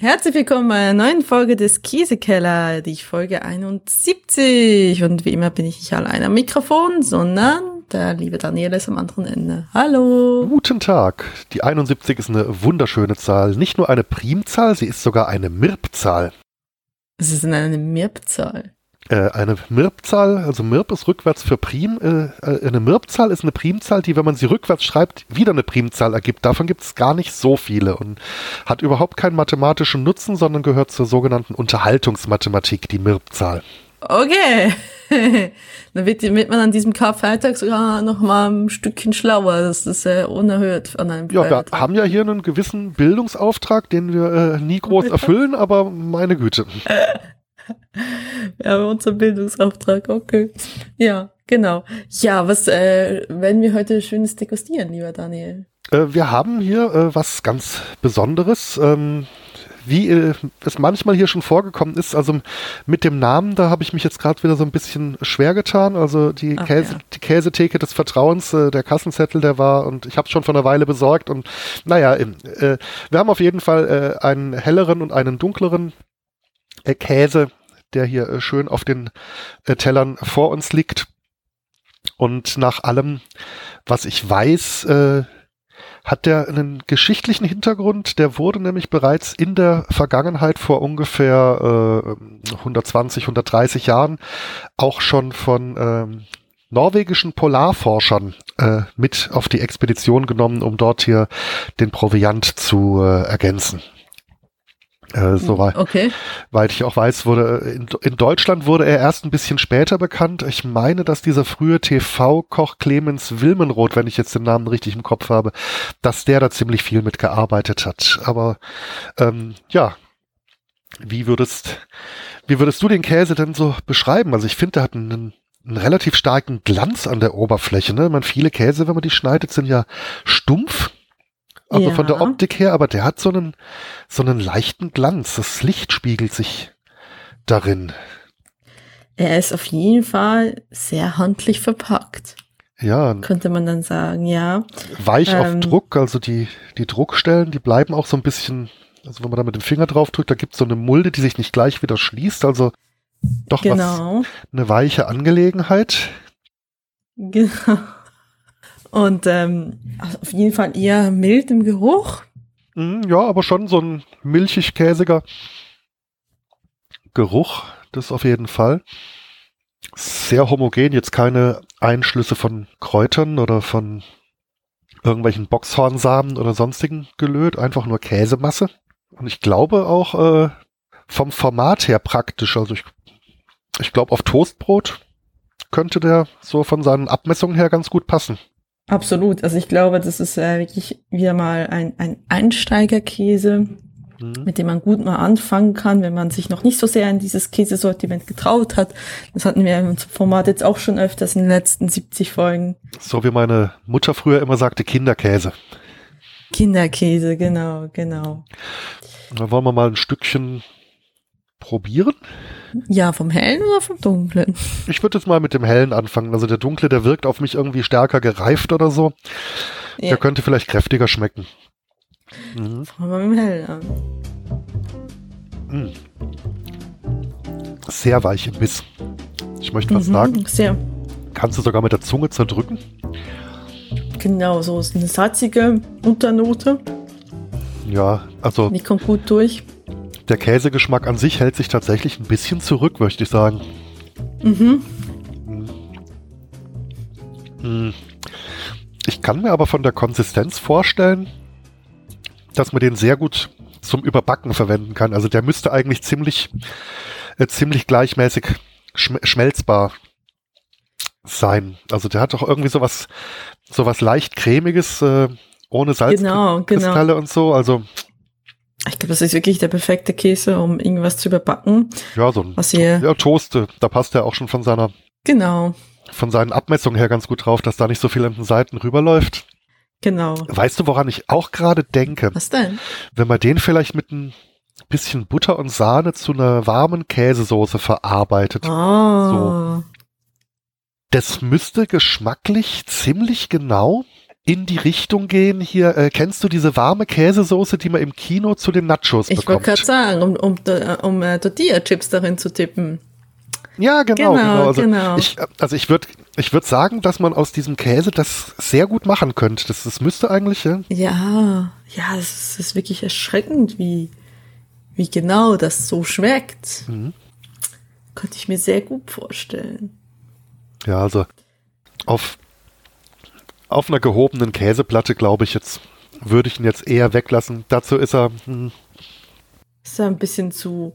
Herzlich willkommen bei einer neuen Folge des Käsekeller, die Folge 71. Und wie immer bin ich nicht allein am Mikrofon, sondern der liebe Daniel ist am anderen Ende. Hallo. Guten Tag. Die 71 ist eine wunderschöne Zahl. Nicht nur eine Primzahl, sie ist sogar eine Mirbzahl. Es ist eine Mirbzahl. Äh, eine Mirbzahl, also Mirb ist rückwärts für Prim. Äh, äh, eine Mirbzahl ist eine Primzahl, die, wenn man sie rückwärts schreibt, wieder eine Primzahl ergibt. Davon gibt es gar nicht so viele und hat überhaupt keinen mathematischen Nutzen, sondern gehört zur sogenannten Unterhaltungsmathematik, die Mirbzahl. Okay. Dann wird, wird, man an diesem Karfreitag sogar noch mal ein Stückchen schlauer. Das ist äh, unerhört an einem Ja, Feiertag. wir haben ja hier einen gewissen Bildungsauftrag, den wir äh, nie groß erfüllen, aber meine Güte. Wir haben unseren Bildungsauftrag, okay. Ja, genau. Ja, was äh, werden wir heute Schönes degustieren, lieber Daniel? Äh, wir haben hier äh, was ganz Besonderes. Ähm, wie äh, es manchmal hier schon vorgekommen ist, also mit dem Namen, da habe ich mich jetzt gerade wieder so ein bisschen schwer getan. Also die, Ach, Käse, ja. die Käsetheke des Vertrauens, äh, der Kassenzettel, der war und ich habe es schon vor einer Weile besorgt und naja, äh, wir haben auf jeden Fall äh, einen helleren und einen dunkleren äh, Käse der hier äh, schön auf den äh, Tellern vor uns liegt. Und nach allem, was ich weiß, äh, hat der einen geschichtlichen Hintergrund. Der wurde nämlich bereits in der Vergangenheit vor ungefähr äh, 120, 130 Jahren auch schon von ähm, norwegischen Polarforschern mit auf die Expedition genommen, um dort hier den Proviant zu ergänzen. Äh, soweit okay. weil ich auch weiß, wurde in, in, Deutschland wurde er erst ein bisschen später bekannt. Ich meine, dass dieser frühe TV-Koch Clemens Wilmenroth, wenn ich jetzt den Namen richtig im Kopf habe, dass der da ziemlich viel mitgearbeitet hat. Aber ähm, ja, wie würdest, wie würdest du den Käse denn so beschreiben? Also ich finde, der hat einen, einen relativ starken Glanz an der Oberfläche. Ne? Man viele Käse, wenn man die schneidet, sind ja stumpf also ja. von der Optik her, aber der hat so einen, so einen leichten Glanz. Das Licht spiegelt sich darin. Er ist auf jeden Fall sehr handlich verpackt. Ja. Könnte man dann sagen, ja. Weich ähm, auf Druck, also die, die Druckstellen, die bleiben auch so ein bisschen, also wenn man da mit dem Finger drauf drückt, da gibt es so eine Mulde, die sich nicht gleich wieder schließt, also doch genau. was, eine weiche Angelegenheit. Genau. Und ähm, auf jeden Fall eher mild im Geruch. Mm, ja, aber schon so ein milchig-käsiger Geruch, das auf jeden Fall. Sehr homogen, jetzt keine Einschlüsse von Kräutern oder von irgendwelchen Boxhornsamen oder sonstigen gelöt, einfach nur Käsemasse. Und ich glaube auch äh, vom Format her praktisch. Also ich, ich glaube auf Toastbrot könnte der so von seinen Abmessungen her ganz gut passen. Absolut. Also ich glaube, das ist äh, wirklich wieder mal ein, ein Einsteigerkäse, mhm. mit dem man gut mal anfangen kann, wenn man sich noch nicht so sehr in dieses Käsesortiment getraut hat. Das hatten wir im Format jetzt auch schon öfters in den letzten 70 Folgen. So wie meine Mutter früher immer sagte, Kinderkäse. Kinderkäse, genau, genau. Dann wollen wir mal ein Stückchen probieren. Ja, vom hellen oder vom dunklen? Ich würde jetzt mal mit dem hellen anfangen. Also der dunkle, der wirkt auf mich irgendwie stärker gereift oder so. Ja. Der könnte vielleicht kräftiger schmecken. Mhm. Fangen wir mit dem hellen an. Mhm. Sehr weich im Biss. Ich möchte was mhm, sagen. Sehr. Kannst du sogar mit der Zunge zerdrücken? Genau, so ist eine satzige Unternote. Ja, also. Die kommt gut durch der Käsegeschmack an sich hält sich tatsächlich ein bisschen zurück, möchte ich sagen. Mhm. Hm. Ich kann mir aber von der Konsistenz vorstellen, dass man den sehr gut zum Überbacken verwenden kann. Also der müsste eigentlich ziemlich, äh, ziemlich gleichmäßig schm schmelzbar sein. Also der hat doch irgendwie sowas, sowas leicht cremiges, äh, ohne Salzkristalle genau, genau. und so. Also das ist wirklich der perfekte Käse, um irgendwas zu überbacken. Ja, so ein was hier ja, Toast, da passt er auch schon von seiner genau von seinen Abmessungen her ganz gut drauf, dass da nicht so viel an den Seiten rüberläuft. Genau. Weißt du, woran ich auch gerade denke? Was denn? Wenn man den vielleicht mit ein bisschen Butter und Sahne zu einer warmen Käsesoße verarbeitet. Oh. So. Das müsste geschmacklich ziemlich genau in die Richtung gehen hier. Äh, kennst du diese warme Käsesoße, die man im Kino zu den Nachos ich bekommt? Ich wollte gerade sagen, um, um, um, äh, Tortilla-Chips darin zu tippen. Ja, genau, genau. Genau, Also genau. ich, also ich würde ich würd sagen, dass man aus diesem Käse das sehr gut machen könnte. Das, das müsste eigentlich, ja. Ja, ja, es ist, ist wirklich erschreckend, wie, wie genau das so schmeckt. Mhm. Könnte ich mir sehr gut vorstellen. Ja, also auf, auf einer gehobenen Käseplatte, glaube ich, jetzt würde ich ihn jetzt eher weglassen. Dazu ist er, hm, Ist ja ein bisschen zu,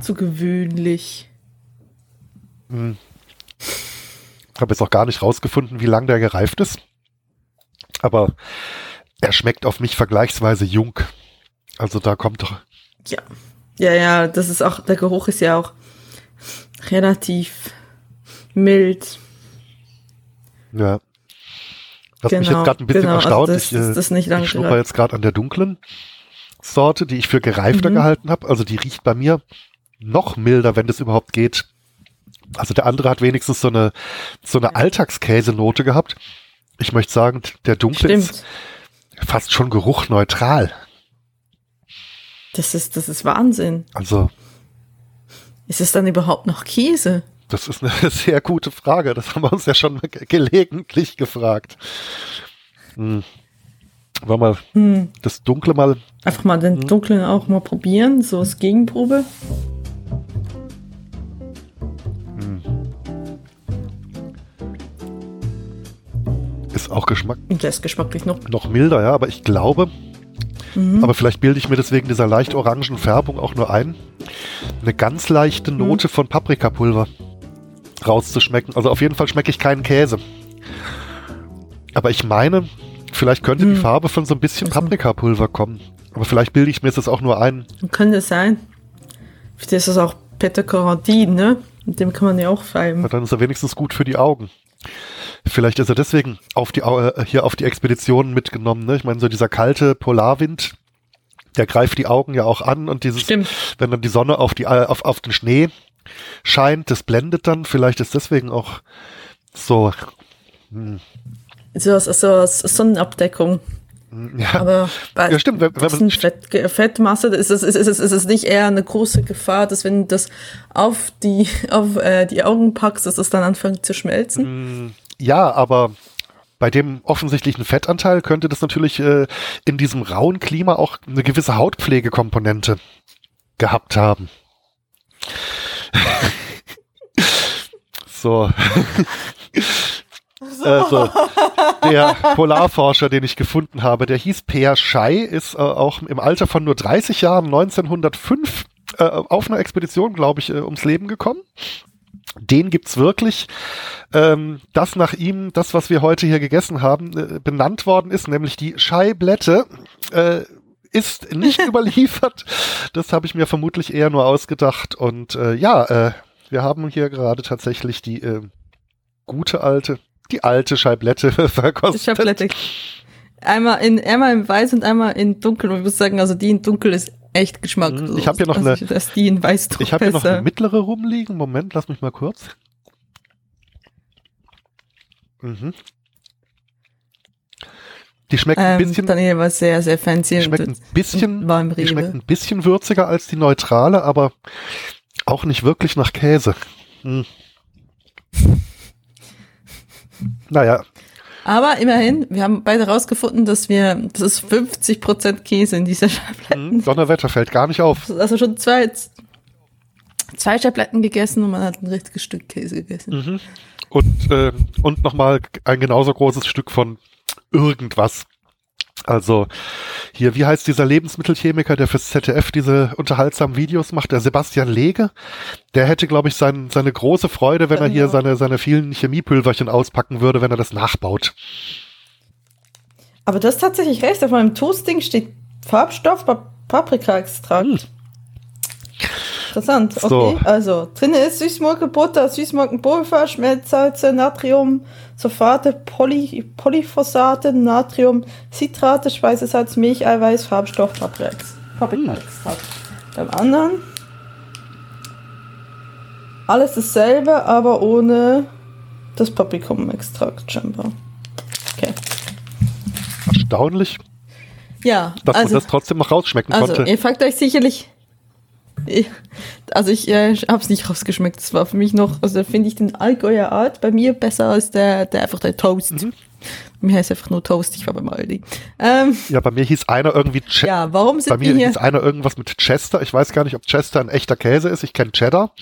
zu gewöhnlich. habe jetzt auch gar nicht rausgefunden, wie lang der gereift ist. Aber er schmeckt auf mich vergleichsweise jung. Also da kommt doch, Ja. Ja, ja, das ist auch, der Geruch ist ja auch relativ mild. ja. Was mich Genau, jetzt gerade ein bisschen genau, also erstaunt, das- ich, äh, das nicht ich schnupper gereift. jetzt gerade an der dunklen Sorte, die ich für gereifter Mhm. gehalten habe. Also die riecht bei mir noch milder, wenn das überhaupt geht. Also der andere hat wenigstens so eine, so eine Alltagskäsenote gehabt. Ich möchte sagen, der dunkle ist Stimmt. fast schon geruchneutral. Das ist, das ist Wahnsinn. Also Ist es dann überhaupt noch Käse? Das ist eine sehr gute Frage. Das haben wir uns ja schon gelegentlich gefragt. Hm. Wollen wir Hm. das Dunkle mal. Einfach mal Mhm. den dunklen auch mal probieren, so als Gegenprobe. Ist auch Geschmack Und der ist geschmacklich noch. noch milder, ja, aber ich glaube, Mhm. aber vielleicht bilde ich mir deswegen dieser leicht orangen Färbung auch nur ein, eine ganz leichte Mhm. Note von Paprikapulver rauszuschmecken. Also auf jeden Fall schmecke ich keinen Käse. Aber ich meine, vielleicht könnte die Hm. Farbe von so ein bisschen Also- Paprikapulver kommen. Aber vielleicht bilde ich mir das auch nur ein. Könnte sein. Vielleicht ist das auch Peter ne? Mit dem kann man ja auch feilen. dann ist er wenigstens gut für die Augen. Vielleicht ist er deswegen auf die, äh, hier auf die Expeditionen mitgenommen. Ne? Ich meine, so dieser kalte Polarwind, der greift die Augen ja auch an und dieses, Stimmt. wenn dann die Sonne auf, die, äh, auf, auf den Schnee scheint, das blendet dann. Vielleicht ist deswegen auch so. hm, So so als Sonnenabdeckung. Ja, Aber bei ja stimmt. Wenn, wenn man, Fett, Fettmasse ist es, ist, es, ist es nicht eher eine große Gefahr, dass wenn du das auf die, auf, äh, die Augen packst, dass es dann anfängt zu schmelzen? ja, aber bei dem offensichtlichen Fettanteil könnte das natürlich äh, in diesem rauen Klima auch eine gewisse Hautpflegekomponente gehabt haben. So. Also, der Polarforscher, den ich gefunden habe, der hieß Peer Schei, ist äh, auch im Alter von nur 30 Jahren 1905 äh, auf einer Expedition, glaube ich, äh, ums Leben gekommen. Den gibt's wirklich. Ähm, das nach ihm, das, was wir heute hier gegessen haben, äh, benannt worden ist, nämlich die Scheiblätte, äh, ist nicht überliefert. Das habe ich mir vermutlich eher nur ausgedacht. Und äh, ja, äh, wir haben hier gerade tatsächlich die äh, gute alte, die alte Scheiblette verkostet. Habe leider einmal in einmal in weiß und einmal in dunkel. Und ich muss sagen, also die in dunkel ist echt geschmacklos. Ich hab hier noch also eine- Ich, dass die in weiß Ich habe hier noch eine mittlere rumliegen. Moment, lass mich mal kurz. Mhm. Die schmeckt ein ähm, bisschen, Daniel war sehr, sehr fancy. die schmeckt ein bisschen, war im die schmeckt ein bisschen würziger als die neutrale, aber auch nicht wirklich nach Käse. Hm. Naja, Aber immerhin, wir haben beide rausgefunden, dass wir, das ist 50% Käse in dieser Scheibletten. hm, Donnerwetter fällt gar nicht auf. Also schon zwei, zwei Scheibletten gegessen und man hat ein richtiges Stück Käse gegessen. Mhm. Und, äh, und nochmal ein genauso großes Stück von irgendwas. Also hier, wie heißt dieser Lebensmittelchemiker, der fürs ZDF diese unterhaltsamen Videos macht? Der Sebastian Lege. Der hätte, glaube ich, sein, seine große Freude, wenn er hier Genau. seine, seine vielen Chemiepulverchen auspacken würde, wenn er das nachbaut. Aber du hast tatsächlich recht, auf meinem Toasting steht Farbstoff, Pa- Paprika-Extrakt. Hm. Interessant, So. okay. Also, drin ist Süßmolkenbutter, Süßmolkenpulver, Schmelzsalze, Natrium, Sulfate, Poly Polyphosate, Natrium, Citrate, Speisesalz, Milch, Eiweiß, Farbstoff, Paprika- Paprika-Extrakt. Beim anderen alles dasselbe, aber ohne das Paprikum-Extrakt scheinbar. Okay. erstaunlich, Ja, dass also, man das trotzdem noch rausschmecken also konnte. ihr fragt euch sicherlich, ich- also ich äh, hab's nicht rausgeschmeckt. Es war für mich noch, also finde ich den Allgäuer Art bei mir besser als der, der einfach der Toast. Mhm. Mir heißt einfach nur Toast, ich war beim Aldi. Ähm, Ja, bei mir hieß einer irgendwie Che ja, warum bei sind mir wir hier? hieß einer irgendwas mit Chester. Ich weiß gar nicht, ob Chester ein echter Käse ist. Ich kenne Cheddar.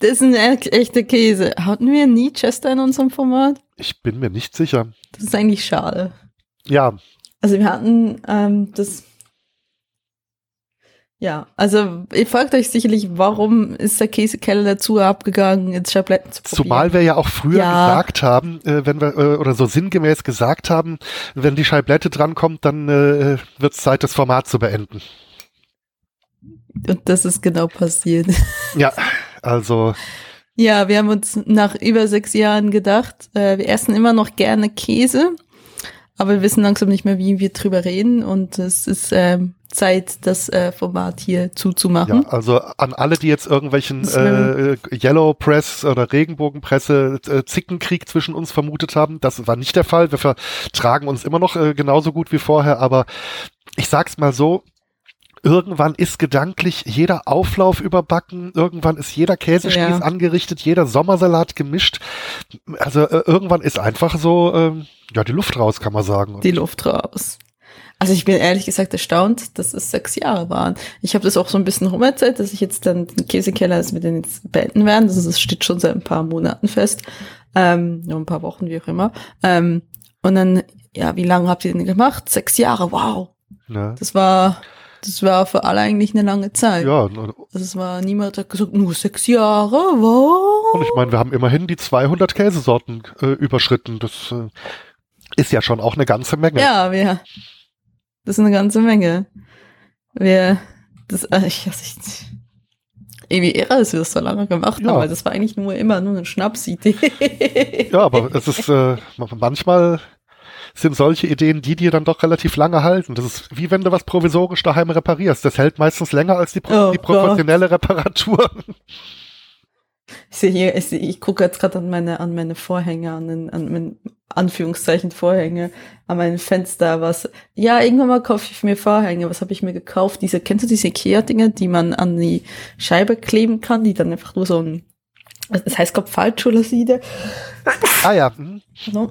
Das ist ein e- echter Käse. Hatten wir nie Chester in unserem Format? Ich bin mir nicht sicher. Das ist eigentlich schade. Ja, Also wir hatten ähm, das. Ja, also ihr fragt euch sicherlich, warum ist der Käsekeller dazu abgegangen, jetzt Schabletten zu probieren? Zumal wir ja auch früher Ja. gesagt haben, äh, wenn wir, äh, oder so sinngemäß gesagt haben, wenn die Scheiblette drankommt, dann äh, wird es Zeit, das Format zu beenden. Und das ist genau passiert. Ja, also, Ja, wir haben uns nach über sechs Jahren gedacht, äh, wir essen immer noch gerne Käse, aber wir wissen langsam nicht mehr, wie wir drüber reden und es ist ähm, Zeit, das äh, Format hier zuzumachen. ja, also an alle, die jetzt irgendwelchen äh, Yellow Press oder Regenbogenpresse äh, Zickenkrieg zwischen uns vermutet haben, das war nicht der Fall. Wir vertragen uns immer noch äh, genauso gut wie vorher, aber ich sag's mal so, Irgendwann ist gedanklich jeder Auflauf überbacken, irgendwann ist jeder Käsespieß Ja. angerichtet, jeder Sommersalat gemischt. Also äh, irgendwann ist einfach so, ähm, ja, die Luft raus, kann man sagen. die Luft raus. Also ich bin ehrlich gesagt erstaunt, dass es sechs Jahre waren. Ich habe das auch so ein bisschen rumerzählt, dass ich jetzt dann den Käsekeller, dass wir den jetzt beenden werden. Das, ist, das steht schon seit ein paar Monaten fest. Ähm, nur ein paar Wochen, wie auch immer. Ähm, und dann, ja, wie lange habt ihr den gemacht? Sechs Jahre, wow. Ne? Das war, das war für alle eigentlich eine lange Zeit. Ja, Also es war, niemand hat gesagt, nur sechs Jahre, wow. und ich meine, wir haben immerhin die 200 Käsesorten äh, überschritten. Das äh, ist ja schon auch eine ganze Menge. Ja, wir, das ist eine ganze Menge. Wir, das, äh, ich, ich, irgendwie irre, dass wir das so lange gemacht Ja. haben, weil das war eigentlich nur immer nur eine Schnapsidee. Ja, aber es ist äh, manchmal sind solche Ideen, die dir dann doch relativ lange halten. Das ist wie wenn du was provisorisch daheim reparierst. Das hält meistens länger als die, Pro Oh die professionelle Reparatur. Ich sehe hier, ich, seh, ich gucke jetzt gerade an meine, an meine Vorhänge, an, den, an meine Anführungszeichen Vorhänge, an mein Fenster, was, ja, irgendwann mal kaufe ich mir Vorhänge, was habe ich mir gekauft? Diese, kennst du diese Ikea-Dinge, die man an die Scheibe kleben kann, die dann einfach nur so ein, das heißt, glaube Fallschulaside. ah ja, hm, No.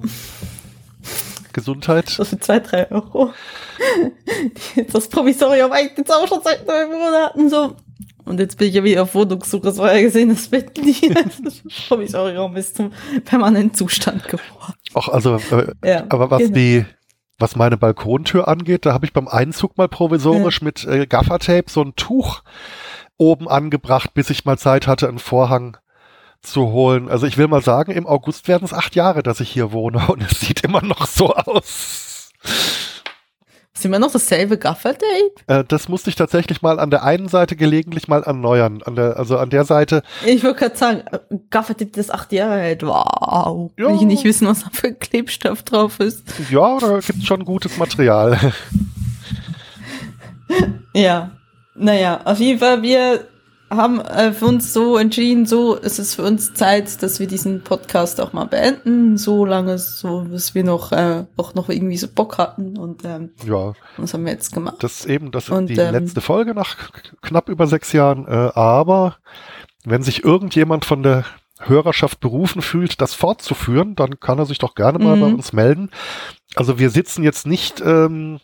Gesundheit. So für zwei, drei Euro. Das Provisorium eigentlich jetzt auch schon seit neun Monaten so. Und jetzt bin ich ja wieder auf Wohnungssuche. Das war ja gesehen, das Bett Das Provisorium ist zum permanenten Zustand geworden. Auch also, äh, Ja, aber was genau. die, was meine Balkontür angeht, da habe ich beim Einzug mal provisorisch mit äh, Gaffertape so ein Tuch oben angebracht, bis ich mal Zeit hatte, einen Vorhang zu holen. Also ich will mal sagen, im August werden es acht Jahre, dass ich hier wohne und es sieht immer noch so aus. Ist immer noch dasselbe Gaffertape? Äh, das musste ich tatsächlich mal an der einen Seite gelegentlich mal erneuern. An der, also an der Seite, Ich wollte gerade sagen, Gaffertape, das acht Jahre hält. Wow. Ja. Will ich nicht wissen, was da für ein Klebstoff drauf ist. ja, da gibt's schon gutes Material. Ja, naja, auf jeden Fall, wir haben äh, für uns so entschieden, so ist es für uns Zeit, dass wir diesen Podcast auch mal beenden, so lange, so bis wir noch äh, auch noch irgendwie so Bock hatten und ähm, ja, was haben wir jetzt gemacht? das ist eben das ist Und, die ähm, letzte Folge nach knapp über sechs Jahren. Äh, aber wenn sich irgendjemand von der Hörerschaft berufen fühlt, das fortzuführen, dann kann er sich doch gerne mal Mhm. bei uns melden. Also wir sitzen jetzt nicht ähm,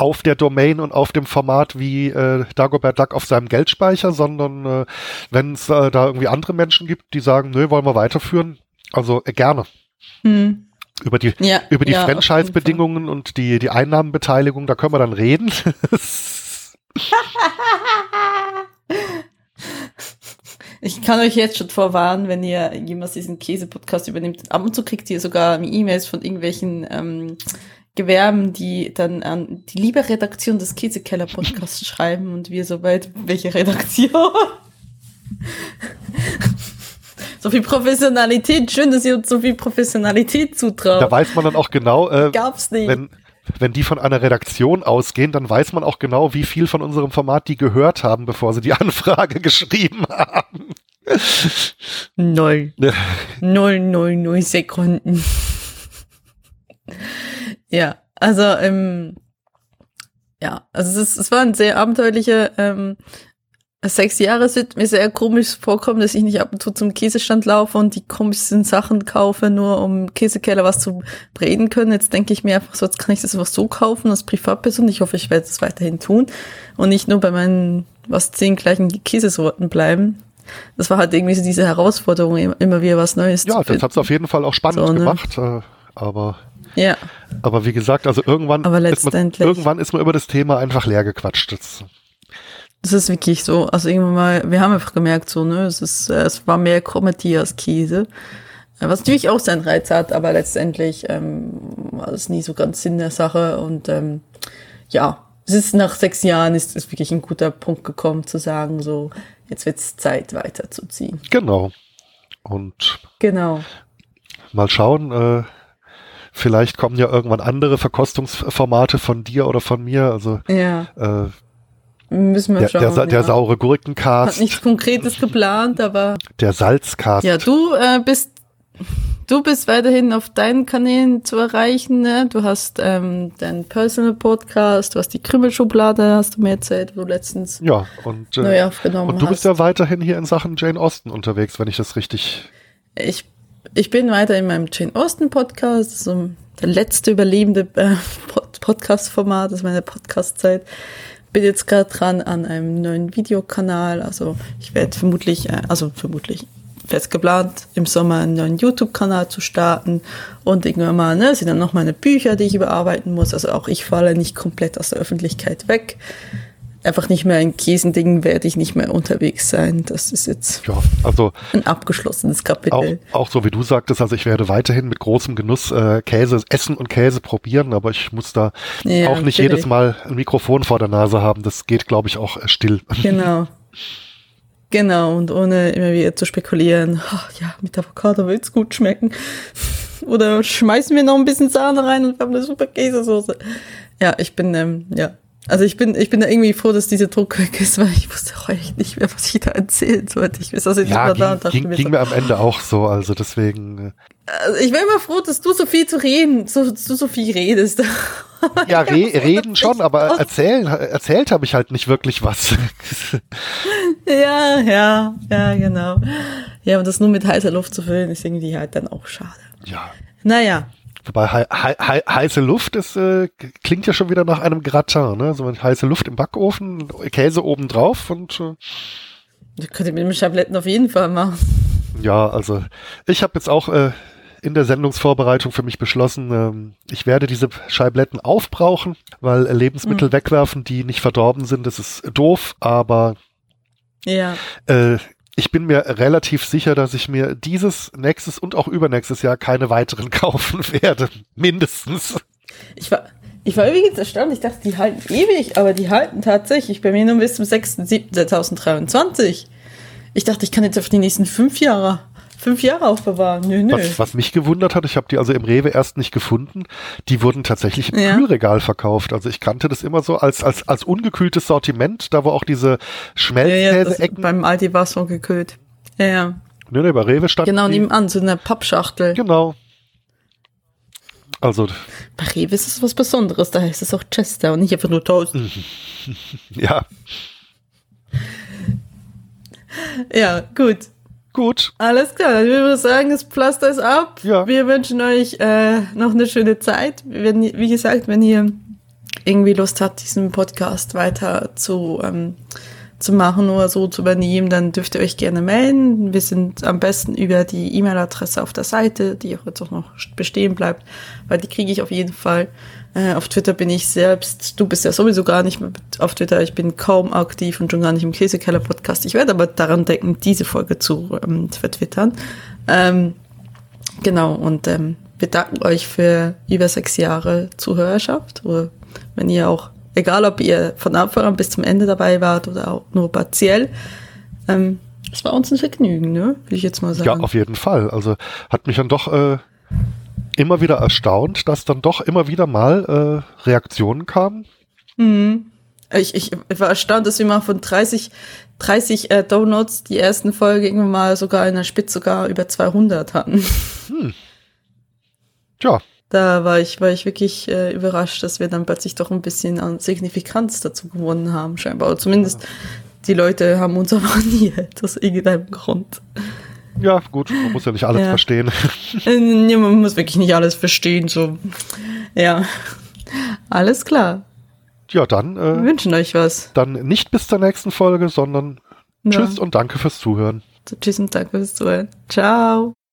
auf der Domain und auf dem Format wie äh, Dagobert Duck auf seinem Geldspeicher, sondern äh, wenn es äh, da irgendwie andere Menschen gibt, die sagen, nö, wollen wir weiterführen, also äh, gerne. Hm. Über die Ja, über die ja, Franchise-Bedingungen und die, die Einnahmenbeteiligung, da können wir dann reden. Ich kann euch jetzt schon vorwarnen, wenn ihr jemals diesen Käse-Podcast übernimmt. Ab und zu kriegt ihr sogar E-Mails von irgendwelchen ähm, Gewerben, die dann an die liebe Redaktion des Käsekeller-Podcasts schreiben und wir so weit, welche Redaktion? so viel Professionalität, schön, dass ihr uns so viel Professionalität zutraut. da weiß man dann auch genau, äh, Gab's nicht. wenn, wenn die von einer Redaktion ausgehen, dann weiß man auch genau, wie viel von unserem Format die gehört haben, bevor sie die Anfrage geschrieben haben. Null. Null, null, null Sekunden. Ja, Also, ähm, ja, also es, ist, es war ein sehr abenteuerlicher ähm, sechs Jahre. Es wird mir sehr komisch vorkommen, dass ich nicht ab und zu zum Käsestand laufe und die komischsten Sachen kaufe, nur um Käsekeller was zu reden können. Jetzt denke ich mir einfach so, jetzt kann ich das einfach so kaufen als Privatperson. Ich hoffe, ich werde es weiterhin tun und nicht nur bei meinen was zehn gleichen Käsesorten bleiben. Das war halt irgendwie so diese Herausforderung, immer wieder was Neues ja, zu. Ja, das hat es auf jeden Fall auch spannend so, ne? gemacht, äh, aber ja. Aber wie gesagt, also irgendwann, Aber letztendlich. Ist man, irgendwann ist man über das Thema einfach leer gequatscht. Das, das ist wirklich so. Also irgendwann mal, wir haben einfach gemerkt, so, ne, es ist, äh, es war mehr Comedy als Käse. Was natürlich auch seinen Reiz hat, aber letztendlich ähm, war es nie so ganz Sinn der Sache. Und ähm, ja, es ist nach sechs Jahren ist es wirklich ein guter Punkt gekommen zu sagen, so, jetzt wird es Zeit weiterzuziehen. Genau. Und genau. mal schauen, äh, Vielleicht kommen ja irgendwann andere Verkostungsformate von dir oder von mir. Also ja. äh, Müssen wir der, schauen. Der, der, der ja. saure Gurkencast. Hat nichts Konkretes geplant, aber. Der Salzcast. Ja, du äh, bist du bist weiterhin auf deinen Kanälen zu erreichen. Ne? Du hast ähm, deinen Personal Podcast, du hast die Krümmelschublade, hast du mir erzählt, wo du letztens ja, und, äh, neu aufgenommen Und du hast. bist ja weiterhin hier in Sachen Jane Austen unterwegs, wenn ich das richtig. Ich ich bin weiter in meinem Jane Austen Podcast, so der letzte überlebende äh, Podcast-Format, das ist meine Podcast-Zeit. Bin jetzt gerade dran an einem neuen Videokanal, also ich werde vermutlich, äh, also vermutlich fest geplant, im Sommer einen neuen YouTube-Kanal zu starten und irgendwann mal, ne, sind dann noch meine Bücher, die ich überarbeiten muss. Also auch ich falle nicht komplett aus der Öffentlichkeit weg einfach nicht mehr in Käsendingen werde ich nicht mehr unterwegs sein. Das ist jetzt ja, also ein abgeschlossenes Kapitel. Auch, auch so wie du sagtest, also ich werde weiterhin mit großem Genuss äh, Käse essen und Käse probieren, aber ich muss da ja, auch nicht jedes Mal ein Mikrofon vor der Nase haben. Das geht, glaube ich, auch äh, still. Genau. Genau, und ohne immer wieder zu spekulieren, oh, ja, mit Avocado wird's gut schmecken. Oder schmeißen wir noch ein bisschen Sahne rein und wir haben eine super Käsesoße. Ja, ich bin, ähm, ja, also ich bin, ich bin da irgendwie froh, dass dieser Druck weg ist, weil ich wusste auch echt nicht mehr, was ich da erzählen sollte. Ich weiß, dass ich ja, ging, da und ging, mir, ging so, mir am Ende auch so, also deswegen. Äh. Also ich wäre immer froh, dass du so viel zu reden, so, du so viel redest. ja, re reden schon, aber erzählen, erzählt habe ich halt nicht wirklich was. ja, ja, ja, genau. Ja, und das nur mit heißer Luft zu füllen, ist irgendwie halt dann auch schade. Ja. Naja, Wobei hei hei heiße Luft ist, äh, klingt ja schon wieder nach einem Gratin, ne? So heiße Luft im Backofen, Käse oben drauf und äh, Das könnt ihr mit dem Schabletten auf jeden Fall machen. Ja, also ich habe jetzt auch äh, in der Sendungsvorbereitung für mich beschlossen, ähm, ich werde diese Scheibletten aufbrauchen, weil Lebensmittel mhm. wegwerfen, die nicht verdorben sind, das ist doof, aber ja. Äh, ich bin mir relativ sicher, dass ich mir dieses, nächstes und auch übernächstes Jahr keine weiteren kaufen werde. Mindestens. Ich war, ich war übrigens erstaunt. Ich dachte, die halten ewig, aber die halten tatsächlich bei mir nur bis zum 6.7.2023. Ich dachte, ich kann jetzt auf die nächsten fünf Jahre fünf Jahre aufbewahren. Nö, nö. Was, was mich gewundert hat, ich habe die also im Rewe erst nicht gefunden, die wurden tatsächlich im ja. Kühlregal verkauft. Also ich kannte das immer so als, als, als ungekühltes Sortiment, da wo auch diese Schmelzkäse-Ecken. Ja, ja, beim Aldi war es so gekühlt. Ja, ja. Nö, nö, bei Rewe stand Genau, nebenan, so eine Pappschachtel. Genau. Also. Bei Rewe ist es was Besonderes, da heißt es auch Chester und nicht einfach nur Toast. ja. Ja, gut. Gut. Alles klar, ich würde sagen, das Pflaster ist ab. Ja. Wir wünschen euch äh, noch eine schöne Zeit. Wenn, wie gesagt, wenn ihr irgendwie Lust habt, diesen Podcast weiter zu, ähm, zu machen oder so zu übernehmen, dann dürft ihr euch gerne melden. Wir sind am besten über die E-Mail-Adresse auf der Seite, die auch jetzt auch noch bestehen bleibt, weil die kriege ich auf jeden Fall. Äh, auf Twitter bin ich selbst, du bist ja sowieso gar nicht mehr auf Twitter, ich bin kaum aktiv und schon gar nicht im Käsekeller-Podcast. Ich werde aber daran denken, diese Folge zu ähm, vertwittern. Ähm, genau, und ähm, wir danken euch für über sechs Jahre Zuhörerschaft. Oder wenn ihr auch, egal ob ihr von Anfang an bis zum Ende dabei wart oder auch nur partiell, ähm, es war uns ein Vergnügen, ne? Will ich jetzt mal sagen. Ja, auf jeden Fall. Also hat mich dann doch äh, immer wieder erstaunt, dass dann doch immer wieder mal äh, Reaktionen kamen. Mhm. Ich, ich war erstaunt, dass wir mal von 30, 30 äh, Donuts die ersten Folge irgendwann mal sogar in der Spitze sogar über 200 hatten. Hm. Tja. Da war ich, war ich wirklich äh, überrascht, dass wir dann plötzlich doch ein bisschen an Signifikanz dazu gewonnen haben, scheinbar. Oder zumindest die Leute haben uns abonniert, aus irgendeinem Grund. Ja, gut, man muss ja nicht alles ja. verstehen. ja, man muss wirklich nicht alles verstehen, so. Ja, alles klar. Ja, dann. Äh, Wir wünschen euch was. Dann nicht bis zur nächsten Folge, sondern ja. tschüss und danke fürs Zuhören. tschüss und danke fürs Zuhören. Ciao.